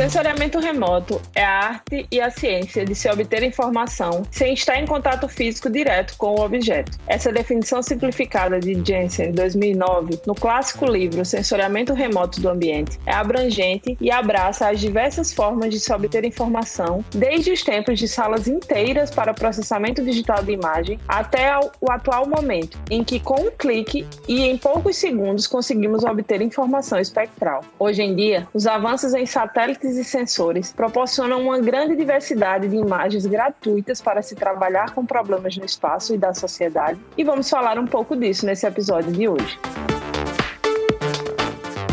Sensoriamento remoto é a arte e a ciência de se obter informação sem estar em contato físico direto com o objeto. Essa definição simplificada de Jensen, 2009, no clássico livro Sensoriamento Remoto do Ambiente, é abrangente e abraça as diversas formas de se obter informação, desde os tempos de salas inteiras para processamento digital de imagem até o atual momento, em que com um clique e em poucos segundos conseguimos obter informação espectral. Hoje em dia, os avanços em satélites e sensores proporcionam uma grande diversidade de imagens gratuitas para se trabalhar com problemas no espaço e da sociedade, e vamos falar um pouco disso nesse episódio de hoje.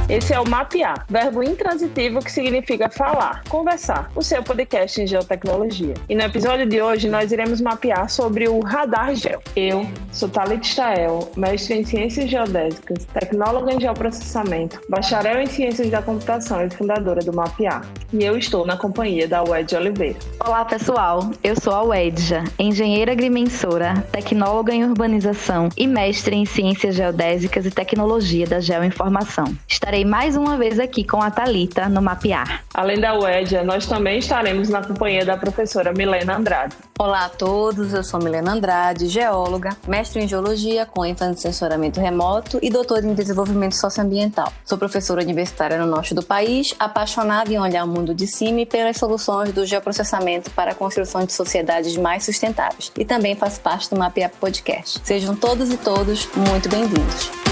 Esse é o Mapear, verbo intransitivo que significa falar, conversar, o seu podcast em geotecnologia. E no episódio de hoje nós iremos mapear sobre o Radar Geo. Eu sou Thalita Stael, mestre em Ciências Geodésicas, tecnóloga em Geoprocessamento, bacharel em Ciências da Computação e fundadora do Mapear. E eu estou na companhia da Wedja Oliveira. Olá pessoal, eu sou a Wedja, engenheira agrimensora, tecnóloga em urbanização e mestre em Ciências Geodésicas e Tecnologia da Geoinformação. Estarei estarei mais uma vez aqui com a Talita no Mapear. Além da UEDIA, nós também estaremos na companhia da professora Milena Andrade. Olá a todos, eu sou Milena Andrade, geóloga, mestre em geologia com ênfase em sensoramento remoto e doutora em desenvolvimento socioambiental. Sou professora universitária no norte do país, apaixonada em olhar o mundo de cima e pelas soluções do geoprocessamento para a construção de sociedades mais sustentáveis. E também faço parte do Mapear Podcast. Sejam todos e todos muito bem-vindos.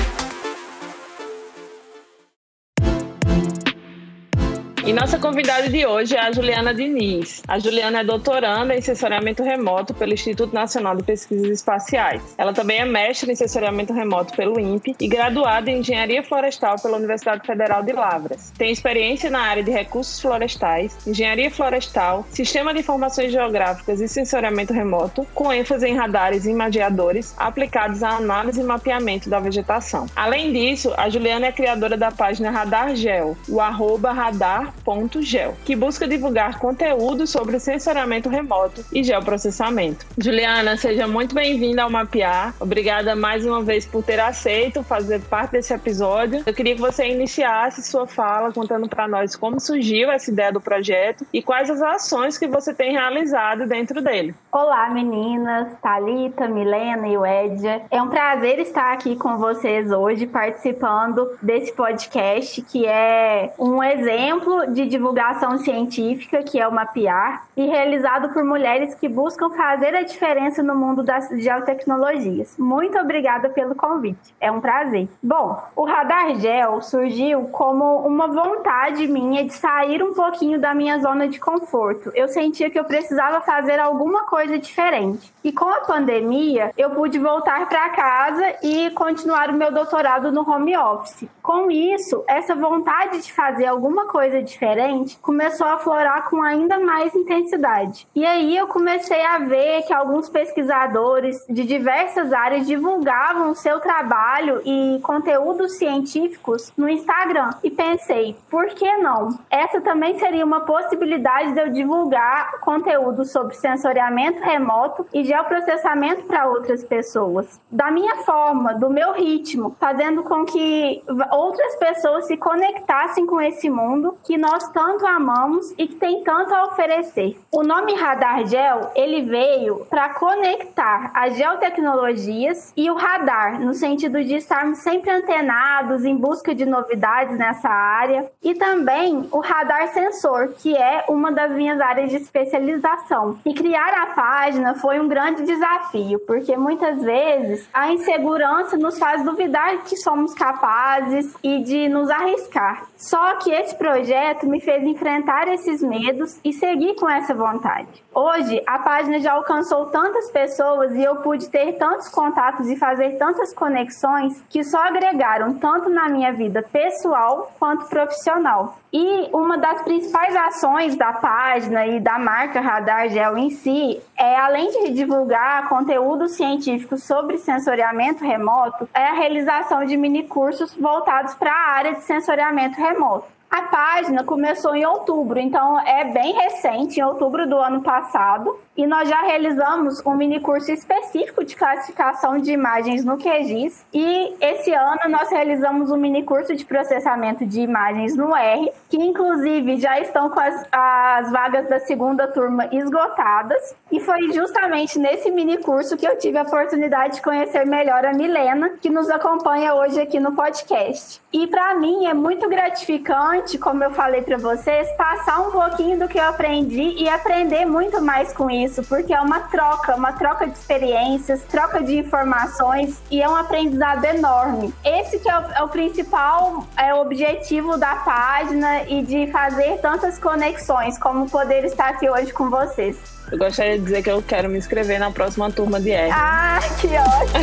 E nossa convidada de hoje é a Juliana Diniz. A Juliana é doutoranda em sensoramento remoto pelo Instituto Nacional de Pesquisas Espaciais. Ela também é mestre em sensoramento remoto pelo INPE e graduada em engenharia florestal pela Universidade Federal de Lavras. Tem experiência na área de recursos florestais, engenharia florestal, sistema de informações geográficas e sensoriamento remoto, com ênfase em radares e imageadores aplicados à análise e mapeamento da vegetação. Além disso, a Juliana é criadora da página Radar Gel, o arroba radar Gel, que busca divulgar conteúdo sobre sensoriamento remoto e geoprocessamento. Juliana, seja muito bem-vinda ao Mapear. Obrigada mais uma vez por ter aceito fazer parte desse episódio. Eu queria que você iniciasse sua fala contando para nós como surgiu essa ideia do projeto e quais as ações que você tem realizado dentro dele. Olá, meninas, Talita, Milena e Wedja. É um prazer estar aqui com vocês hoje participando desse podcast que é um exemplo de divulgação científica, que é o Mapear, e realizado por mulheres que buscam fazer a diferença no mundo das geotecnologias. Muito obrigada pelo convite. É um prazer. Bom, o Radar Gel surgiu como uma vontade minha de sair um pouquinho da minha zona de conforto. Eu sentia que eu precisava fazer alguma coisa diferente. E com a pandemia, eu pude voltar para casa e continuar o meu doutorado no home office. Com isso, essa vontade de fazer alguma coisa diferente, começou a aflorar com ainda mais intensidade. E aí eu comecei a ver que alguns pesquisadores de diversas áreas divulgavam seu trabalho e conteúdos científicos no Instagram. E pensei, por que não? Essa também seria uma possibilidade de eu divulgar conteúdo sobre sensoriamento remoto e geoprocessamento para outras pessoas. Da minha forma, do meu ritmo, fazendo com que outras pessoas se conectassem com esse mundo que nós tanto amamos e que tem tanto a oferecer. O nome Radar Gel, ele veio para conectar as geotecnologias e o radar, no sentido de estarmos sempre antenados em busca de novidades nessa área, e também o radar sensor, que é uma das minhas áreas de especialização. E criar a página foi um grande desafio, porque muitas vezes a insegurança nos faz duvidar que somos capazes e de nos arriscar. Só que esse projeto projeto me fez enfrentar esses medos e seguir com essa vontade. Hoje, a página já alcançou tantas pessoas e eu pude ter tantos contatos e fazer tantas conexões que só agregaram tanto na minha vida pessoal quanto profissional. E uma das principais ações da página e da marca Radar Gel em si é, além de divulgar conteúdo científico sobre sensoriamento remoto, é a realização de mini cursos voltados para a área de sensoriamento remoto. A página começou em outubro, então é bem recente, em outubro do ano passado. E nós já realizamos um mini curso específico de classificação de imagens no QGIS. E esse ano nós realizamos um mini curso de processamento de imagens no R, que inclusive já estão com as, as vagas da segunda turma esgotadas. E foi justamente nesse mini curso que eu tive a oportunidade de conhecer melhor a Milena, que nos acompanha hoje aqui no podcast. E para mim é muito gratificante, como eu falei para vocês, passar um pouquinho do que eu aprendi e aprender muito mais com isso, porque é uma troca, uma troca de experiências, troca de informações e é um aprendizado enorme. Esse que é o, é o principal é o objetivo da página e de fazer tantas conexões, como poder estar aqui hoje com vocês. Eu gostaria de dizer que eu quero me inscrever na próxima turma de R. Ah, que ótimo!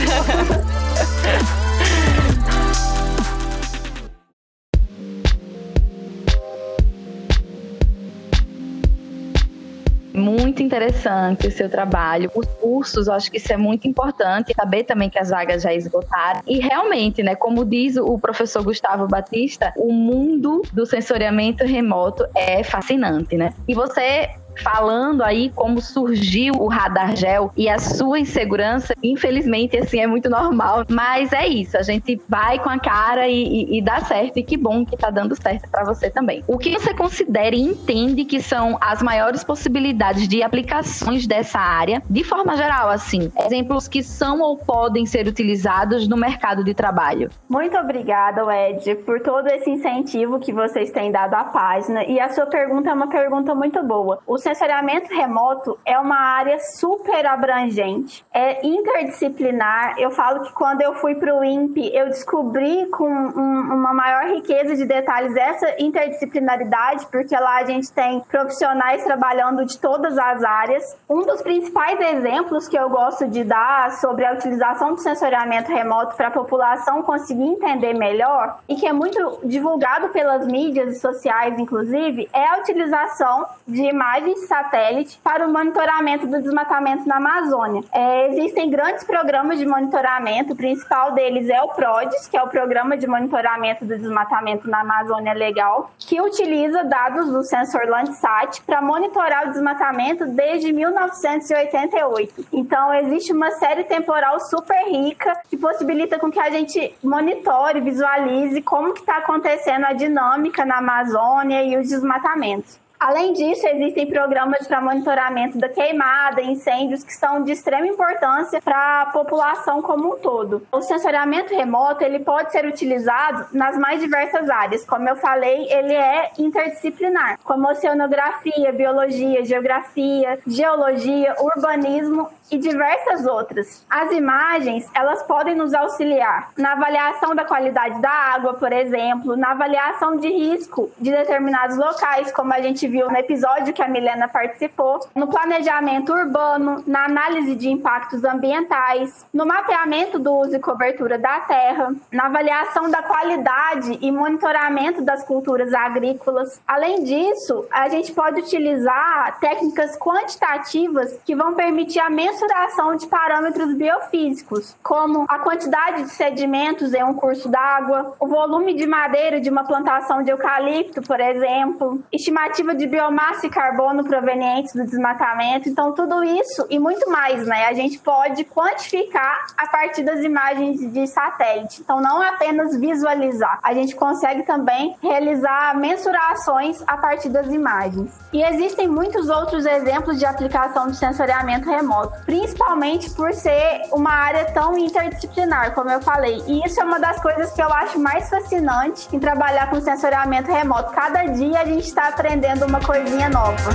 muito interessante o seu trabalho. Os cursos, eu acho que isso é muito importante. Saber também que as vagas já esgotaram. E realmente, né, como diz o professor Gustavo Batista, o mundo do sensoriamento remoto é fascinante, né? E você falando aí como surgiu o radar gel e a sua insegurança, infelizmente, assim, é muito normal. Mas é isso, a gente vai com a cara e, e, e dá certo. E que bom que tá dando certo para você também. O que você considera e entende que são as maiores possibilidades de aplicações dessa área, de forma geral, assim? Exemplos que são ou podem ser utilizados no mercado de trabalho. Muito obrigada, Ed, por todo esse incentivo que vocês têm dado à página. E a sua pergunta é uma pergunta muito boa. O sensoriamento remoto é uma área super abrangente, é interdisciplinar. Eu falo que quando eu fui para o INPE, eu descobri com um, uma maior riqueza de detalhes essa interdisciplinaridade, porque lá a gente tem profissionais trabalhando de todas as áreas. Um dos principais exemplos que eu gosto de dar sobre a utilização do sensoriamento remoto para a população conseguir entender melhor e que é muito divulgado pelas mídias sociais, inclusive, é a utilização de imagens satélite para o monitoramento do desmatamento na Amazônia. É, existem grandes programas de monitoramento, o principal deles é o PRODES, que é o Programa de Monitoramento do Desmatamento na Amazônia Legal, que utiliza dados do sensor Landsat para monitorar o desmatamento desde 1988. Então, existe uma série temporal super rica que possibilita com que a gente monitore, visualize como que está acontecendo a dinâmica na Amazônia e os desmatamentos. Além disso, existem programas para monitoramento da queimada, incêndios, que são de extrema importância para a população como um todo. O sensoriamento remoto ele pode ser utilizado nas mais diversas áreas. Como eu falei, ele é interdisciplinar, como oceanografia, biologia, geografia, geologia, urbanismo e diversas outras. As imagens, elas podem nos auxiliar na avaliação da qualidade da água, por exemplo, na avaliação de risco de determinados locais, como a gente viu no episódio que a Milena participou, no planejamento urbano, na análise de impactos ambientais, no mapeamento do uso e cobertura da terra, na avaliação da qualidade e monitoramento das culturas agrícolas. Além disso, a gente pode utilizar técnicas quantitativas que vão permitir a mensuração de parâmetros biofísicos, como a quantidade de sedimentos em um curso d'água, o volume de madeira de uma plantação de eucalipto, por exemplo, estimativa de de biomassa e carbono provenientes do desmatamento. Então, tudo isso e muito mais, né? A gente pode quantificar a partir das imagens de satélite. Então, não apenas visualizar, a gente consegue também realizar mensurações a partir das imagens. E existem muitos outros exemplos de aplicação de sensoriamento remoto, principalmente por ser uma área tão interdisciplinar, como eu falei. E isso é uma das coisas que eu acho mais fascinante em trabalhar com sensoriamento remoto. Cada dia a gente está aprendendo uma coisinha nova.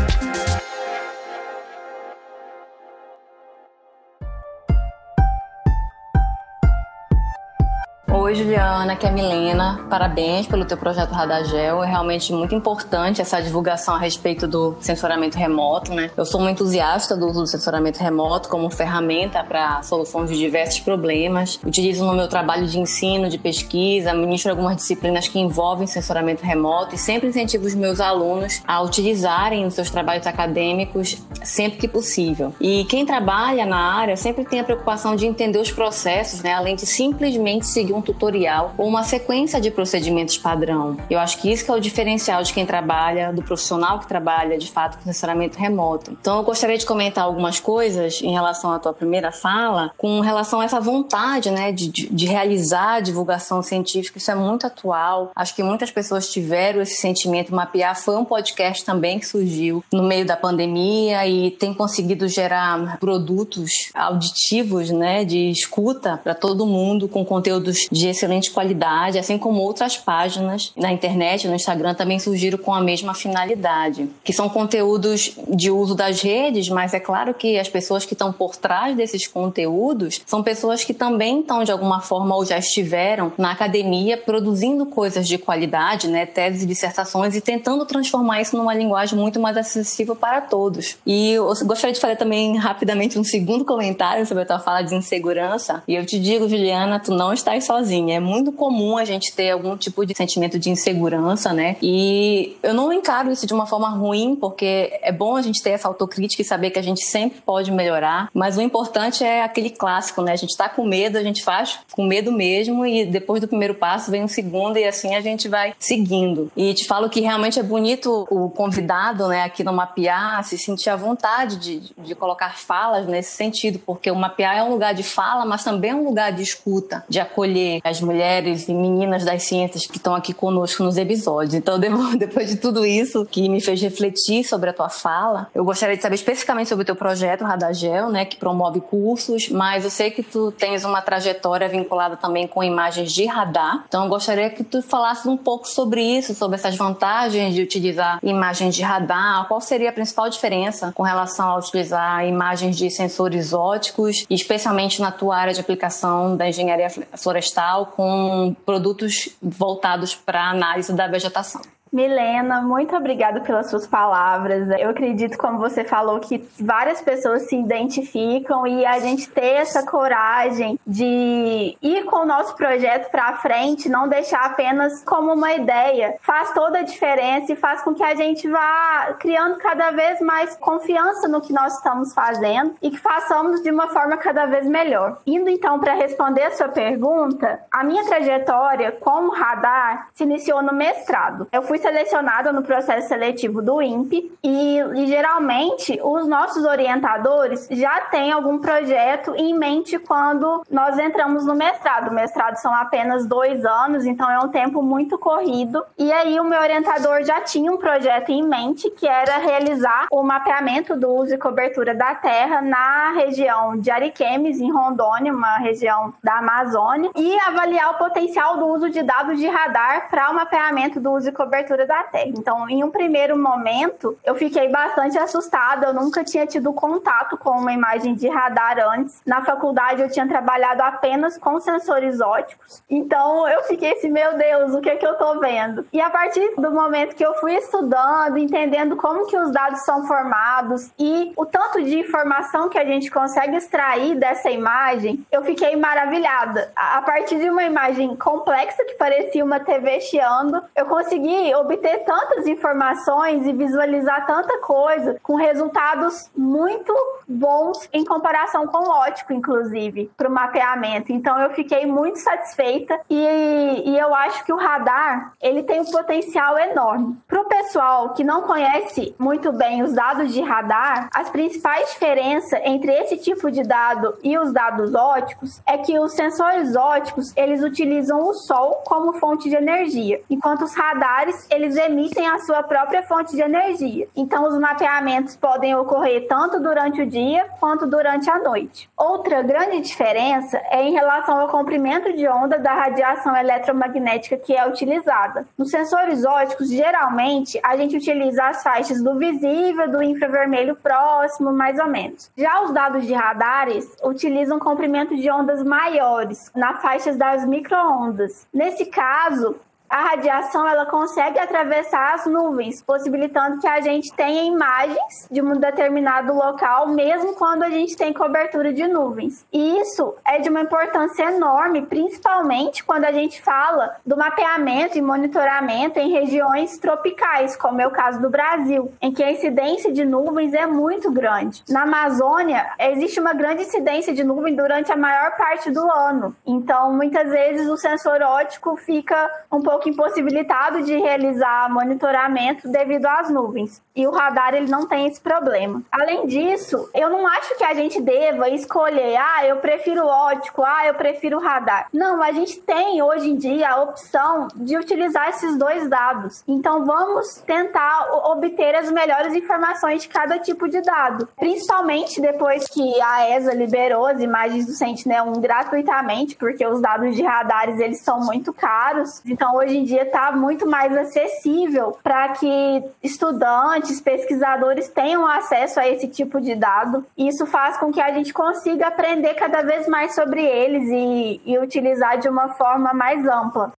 Oi, Juliana, aqui é Milena. Parabéns pelo teu projeto Radagel. É realmente muito importante essa divulgação a respeito do sensoramento remoto, né? Eu sou uma entusiasta do uso do sensoramento remoto como ferramenta para soluções de diversos problemas. Utilizo no meu trabalho de ensino, de pesquisa, ministro algumas disciplinas que envolvem sensoramento remoto e sempre incentivo os meus alunos a utilizarem nos seus trabalhos acadêmicos sempre que possível. E quem trabalha na área sempre tem a preocupação de entender os processos, né? Além de simplesmente seguir um tutorial tutorial ou uma sequência de procedimentos padrão. Eu acho que isso que é o diferencial de quem trabalha, do profissional que trabalha de fato com sensoramento remoto. Então eu gostaria de comentar algumas coisas em relação à tua primeira fala, com relação a essa vontade, né, de, de, realizar divulgação científica. Isso é muito atual. Acho que muitas pessoas tiveram esse sentimento. Mapear foi um podcast também que surgiu no meio da pandemia e tem conseguido gerar produtos auditivos, né, de escuta para todo mundo com conteúdos de excelente qualidade, assim como outras páginas na internet, no Instagram também surgiram com a mesma finalidade, que são conteúdos de uso das redes, mas é claro que as pessoas que estão por trás desses conteúdos são pessoas que também estão de alguma forma ou já estiveram na academia produzindo coisas de qualidade, né, teses dissertações e tentando transformar isso numa linguagem muito mais acessível para todos. E eu gostaria de fazer também rapidamente um segundo comentário sobre a tua fala de insegurança. E eu te digo, Juliana, tu não estás sozinha. É muito comum a gente ter algum tipo de sentimento de insegurança, né? E eu não encaro isso de uma forma ruim, porque é bom a gente ter essa autocrítica e saber que a gente sempre pode melhorar. Mas o importante é aquele clássico, né? A gente tá com medo, a gente faz com medo mesmo e depois do primeiro passo vem o segundo e assim a gente vai seguindo. E te falo que realmente é bonito o convidado, né, aqui no Mapear, se sentir à vontade de, de colocar falas nesse sentido, porque o Mapear é um lugar de fala, mas também é um lugar de escuta, de acolher as mulheres e meninas das ciências que estão aqui conosco nos episódios. Então, depois de tudo isso que me fez refletir sobre a tua fala, eu gostaria de saber especificamente sobre o teu projeto Radagel, né, que promove cursos, mas eu sei que tu tens uma trajetória vinculada também com imagens de radar. Então, eu gostaria que tu falasse um pouco sobre isso, sobre essas vantagens de utilizar imagens de radar, qual seria a principal diferença com relação a utilizar imagens de sensores óticos, especialmente na tua área de aplicação da engenharia florestal, com produtos voltados para análise da vegetação. Milena, muito obrigada pelas suas palavras. Eu acredito, como você falou, que várias pessoas se identificam e a gente ter essa coragem de ir com o nosso projeto para frente, não deixar apenas como uma ideia, faz toda a diferença e faz com que a gente vá criando cada vez mais confiança no que nós estamos fazendo e que façamos de uma forma cada vez melhor. Indo então para responder a sua pergunta, a minha trajetória como radar se iniciou no mestrado. Eu fui fui selecionada no processo seletivo do INPE e, e, geralmente os nossos orientadores já têm algum projeto em mente quando nós entramos no mestrado. O mestrado são apenas dois anos, então é um tempo muito corrido. E aí o meu orientador já tinha um projeto em mente que era realizar o mapeamento do uso e cobertura da terra na região de Ariquemes, em Rondônia, uma região da Amazônia, e avaliar o potencial do uso de dados de radar para o mapeamento do uso e cobertura da Terra. Então, em um primeiro momento, eu fiquei bastante assustada. Eu nunca tinha tido contato com uma imagem de radar antes. Na faculdade, eu tinha trabalhado apenas com sensores óticos. Então, eu fiquei assim, meu Deus, o que é que eu tô vendo? E a partir do momento que eu fui estudando, entendendo como que os dados são formados e o tanto de informação que a gente consegue extrair dessa imagem, eu fiquei maravilhada. A partir de uma imagem complexa que parecia uma TV chiando, eu consegui obter tantas informações e visualizar tanta coisa com resultados muito bons em comparação com o ótico, inclusive, para o mapeamento. Então eu fiquei muito satisfeita e, e eu acho que o radar ele tem um potencial enorme. Para o pessoal que não conhece muito bem os dados de radar, as principais diferenças entre esse tipo de dado e os dados óticos é que os sensores óticos eles utilizam o sol como fonte de energia, enquanto os radares eles emitem a sua própria fonte de energia. Então, os mapeamentos podem ocorrer tanto durante o dia quanto durante a noite. Outra grande diferença é em relação ao comprimento de onda da radiação eletromagnética que é utilizada. Nos sensores óticos, geralmente, a gente utiliza as faixas do visível, do infravermelho próximo, mais ou menos. Já os dados de radares utilizam comprimento de ondas maiores, na faixas das microondas. Nesse caso, a radiação ela consegue atravessar as nuvens, possibilitando que a gente tenha imagens de um determinado local, mesmo quando a gente tem cobertura de nuvens. E isso é de uma importância enorme, principalmente quando a gente fala do mapeamento e monitoramento em regiões tropicais, como é o caso do Brasil, em que a incidência de nuvens é muito grande. Na Amazônia, existe uma grande incidência de nuvem durante a maior parte do ano. Então, muitas vezes o sensor óptico fica um pouco impossibilitado de realizar monitoramento devido às nuvens. E o radar ele não tem esse problema. Além disso, eu não acho que a gente deva escolher, ah, eu prefiro óptico, ah, eu prefiro radar. Não, a gente tem hoje em dia a opção de utilizar esses dois dados. Então vamos tentar obter as melhores informações de cada tipo de dado. Principalmente depois que a ESA liberou as imagens do Sentinel-1 gratuitamente, porque os dados de radares eles são muito caros. Então hoje em dia está muito mais acessível para que estudantes, pesquisadores tenham acesso a esse tipo de dado. Isso faz com que a gente consiga aprender cada vez mais sobre eles e, e utilizar de uma forma mais ampla.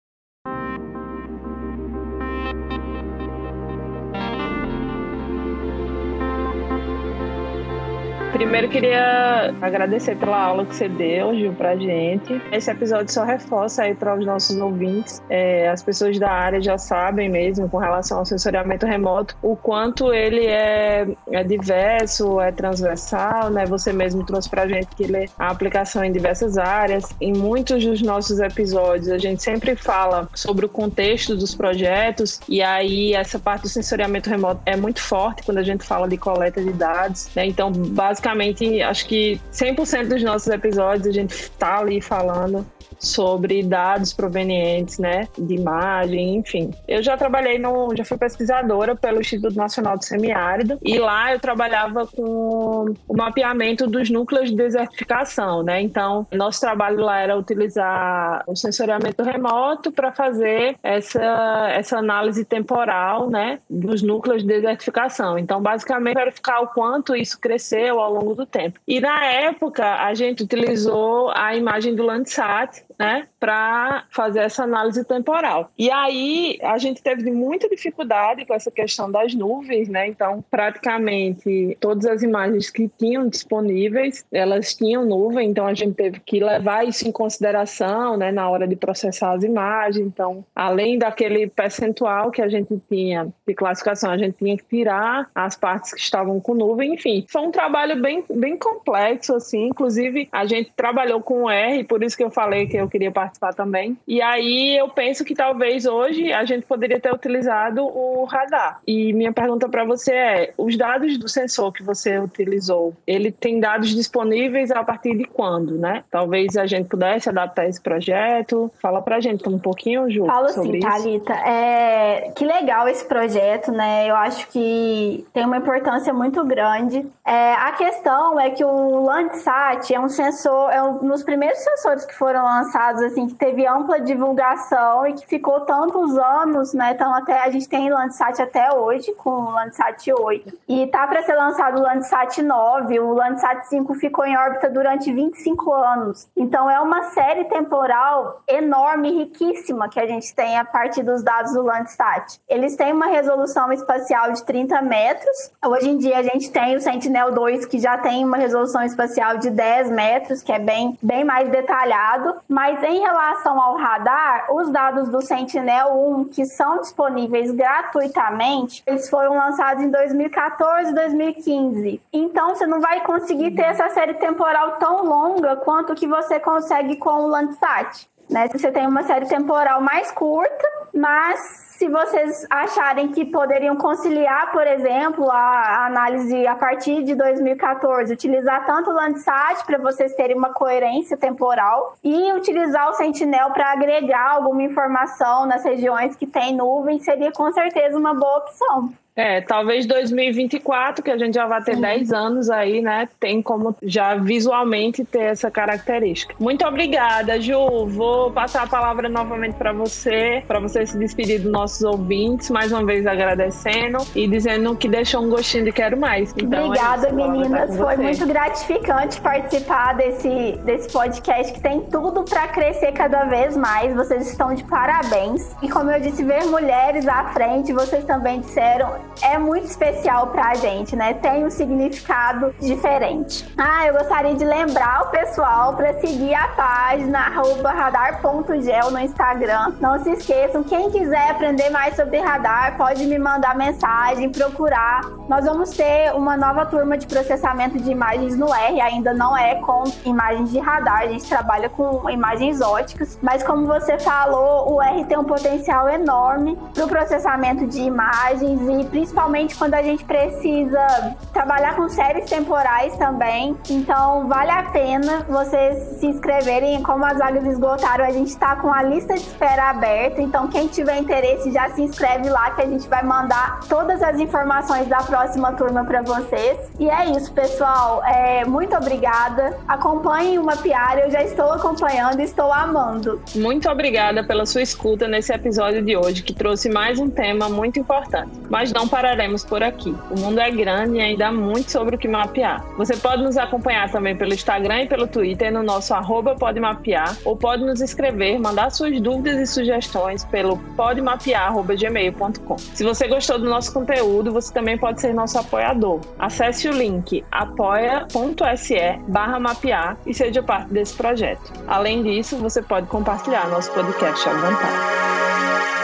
Primeiro queria agradecer pela aula que você deu, Gil, pra gente. Esse episódio só reforça aí para os nossos ouvintes. É, as pessoas da área já sabem mesmo, com relação ao sensoriamento remoto, o quanto ele é, é diverso, é transversal, né? Você mesmo trouxe pra gente que ele a aplicação em diversas áreas. Em muitos dos nossos episódios, a gente sempre fala sobre o contexto dos projetos, e aí essa parte do sensoriamento remoto é muito forte quando a gente fala de coleta de dados, né? Então, basicamente, basicamente, acho que 100% dos nossos episódios a gente está ali falando sobre dados provenientes, né, de imagem, enfim. Eu já trabalhei no, já fui pesquisadora pelo Instituto Nacional do Semiárido e lá eu trabalhava com o mapeamento dos núcleos de desertificação, né? Então, nosso trabalho lá era utilizar o sensoriamento remoto para fazer essa essa análise temporal, né, dos núcleos de desertificação. Então, basicamente verificar o quanto isso cresceu ao longo do tempo. E na época a gente utilizou a imagem do Landsat né, para fazer essa análise temporal. E aí a gente teve muita dificuldade com essa questão das nuvens, né? Então, praticamente todas as imagens que tinham disponíveis, elas tinham nuvem, então a gente teve que levar isso em consideração, né, na hora de processar as imagens. Então, além daquele percentual que a gente tinha de classificação, a gente tinha que tirar as partes que estavam com nuvem, enfim. Foi um trabalho bem, bem complexo, assim. Inclusive, a gente trabalhou com R, por isso que eu falei que eu eu queria participar também. E aí eu penso que talvez hoje a gente poderia ter utilizado o radar. E minha pergunta para você é: os dados do sensor que você utilizou, ele tem dados disponíveis a partir de quando, né? Talvez a gente pudesse adaptar esse projeto. Fala pra gente um pouquinho, Ju. Falo sim, Thalita. É... Que legal esse projeto, né? Eu acho que tem uma importância muito grande. É... A questão é que o Landsat é um sensor, é um dos primeiros sensores que foram lançados lançados, assim, que teve ampla divulgação e que ficou tantos anos, né? Então, até a gente tem Landsat até hoje, com o Landsat 8. E tá para ser lançado o Landsat 9, o Landsat 5 ficou em órbita durante 25 anos. Então, é uma série temporal enorme, riquíssima, que a gente tem a partir dos dados do Landsat. Eles têm uma resolução espacial de 30 metros. Hoje em dia, a gente tem o Sentinel-2, que já tem uma resolução espacial de 10 metros, que é bem, bem mais detalhado, mas mas em relação ao radar, os dados do Sentinel-1 que são disponíveis gratuitamente, eles foram lançados em 2014 e 2015. Então você não vai conseguir ter essa série temporal tão longa quanto que você consegue com o Landsat. Né? Você tem uma série temporal mais curta, mas se vocês acharem que poderiam conciliar, por exemplo, a análise a partir de 2014, utilizar tanto o Landsat para vocês terem uma coerência temporal e utilizar o Sentinel para agregar alguma informação nas regiões que tem nuvem, seria com certeza uma boa opção. É, talvez 2024, que a gente já vai ter Sim. 10 anos aí, né? Tem como já visualmente ter essa característica. Muito obrigada, Ju. Vou passar a palavra novamente para você, para você se despedir dos nossos ouvintes, mais uma vez agradecendo e dizendo que deixou um gostinho de quero mais. Então, é obrigada, é meninas. Foi muito gratificante participar desse, desse podcast que tem tudo para crescer cada vez mais. Vocês estão de parabéns. E como eu disse, ver mulheres à frente, vocês também disseram, é muito especial pra gente, né? Tem um significado diferente. Ah, eu gostaria de lembrar o pessoal para seguir a página radar.gel no Instagram. Não se esqueçam, quem quiser aprender mais sobre radar, pode me mandar mensagem, procurar. Nós vamos ter uma nova turma de processamento de imagens no R, ainda não é com imagens de radar, a gente trabalha com imagens óticas, mas como você falou, o R tem um potencial enorme para o processamento de imagens e principalmente quando a gente precisa trabalhar com séries temporais também. Então, vale a pena vocês se inscreverem. Como as vagas esgotaram, a gente está com a lista de espera aberta. Então, quem tiver interesse, já se inscreve lá que a gente vai mandar todas as informações da próxima turma para vocês. E é isso, pessoal. É, muito obrigada. Acompanhem o Mapear. Eu já estou acompanhando e estou amando. Muito obrigada pela sua escuta nesse episódio de hoje, que trouxe mais um tema muito importante. Mas não pararemos por aqui. O mundo é grande e ainda há muito sobre o que mapear. Você pode nos acompanhar também pelo Instagram e pelo Twitter no nosso podemapear ou pode nos escrever, mandar suas dúvidas e sugestões pelo podemapear.gmail.com. Se você gostou do nosso conteúdo, você também pode ser nosso apoiador. Acesse o link apoia.se barra mapear e seja parte desse projeto. Além disso, você pode compartilhar nosso podcast à vontade.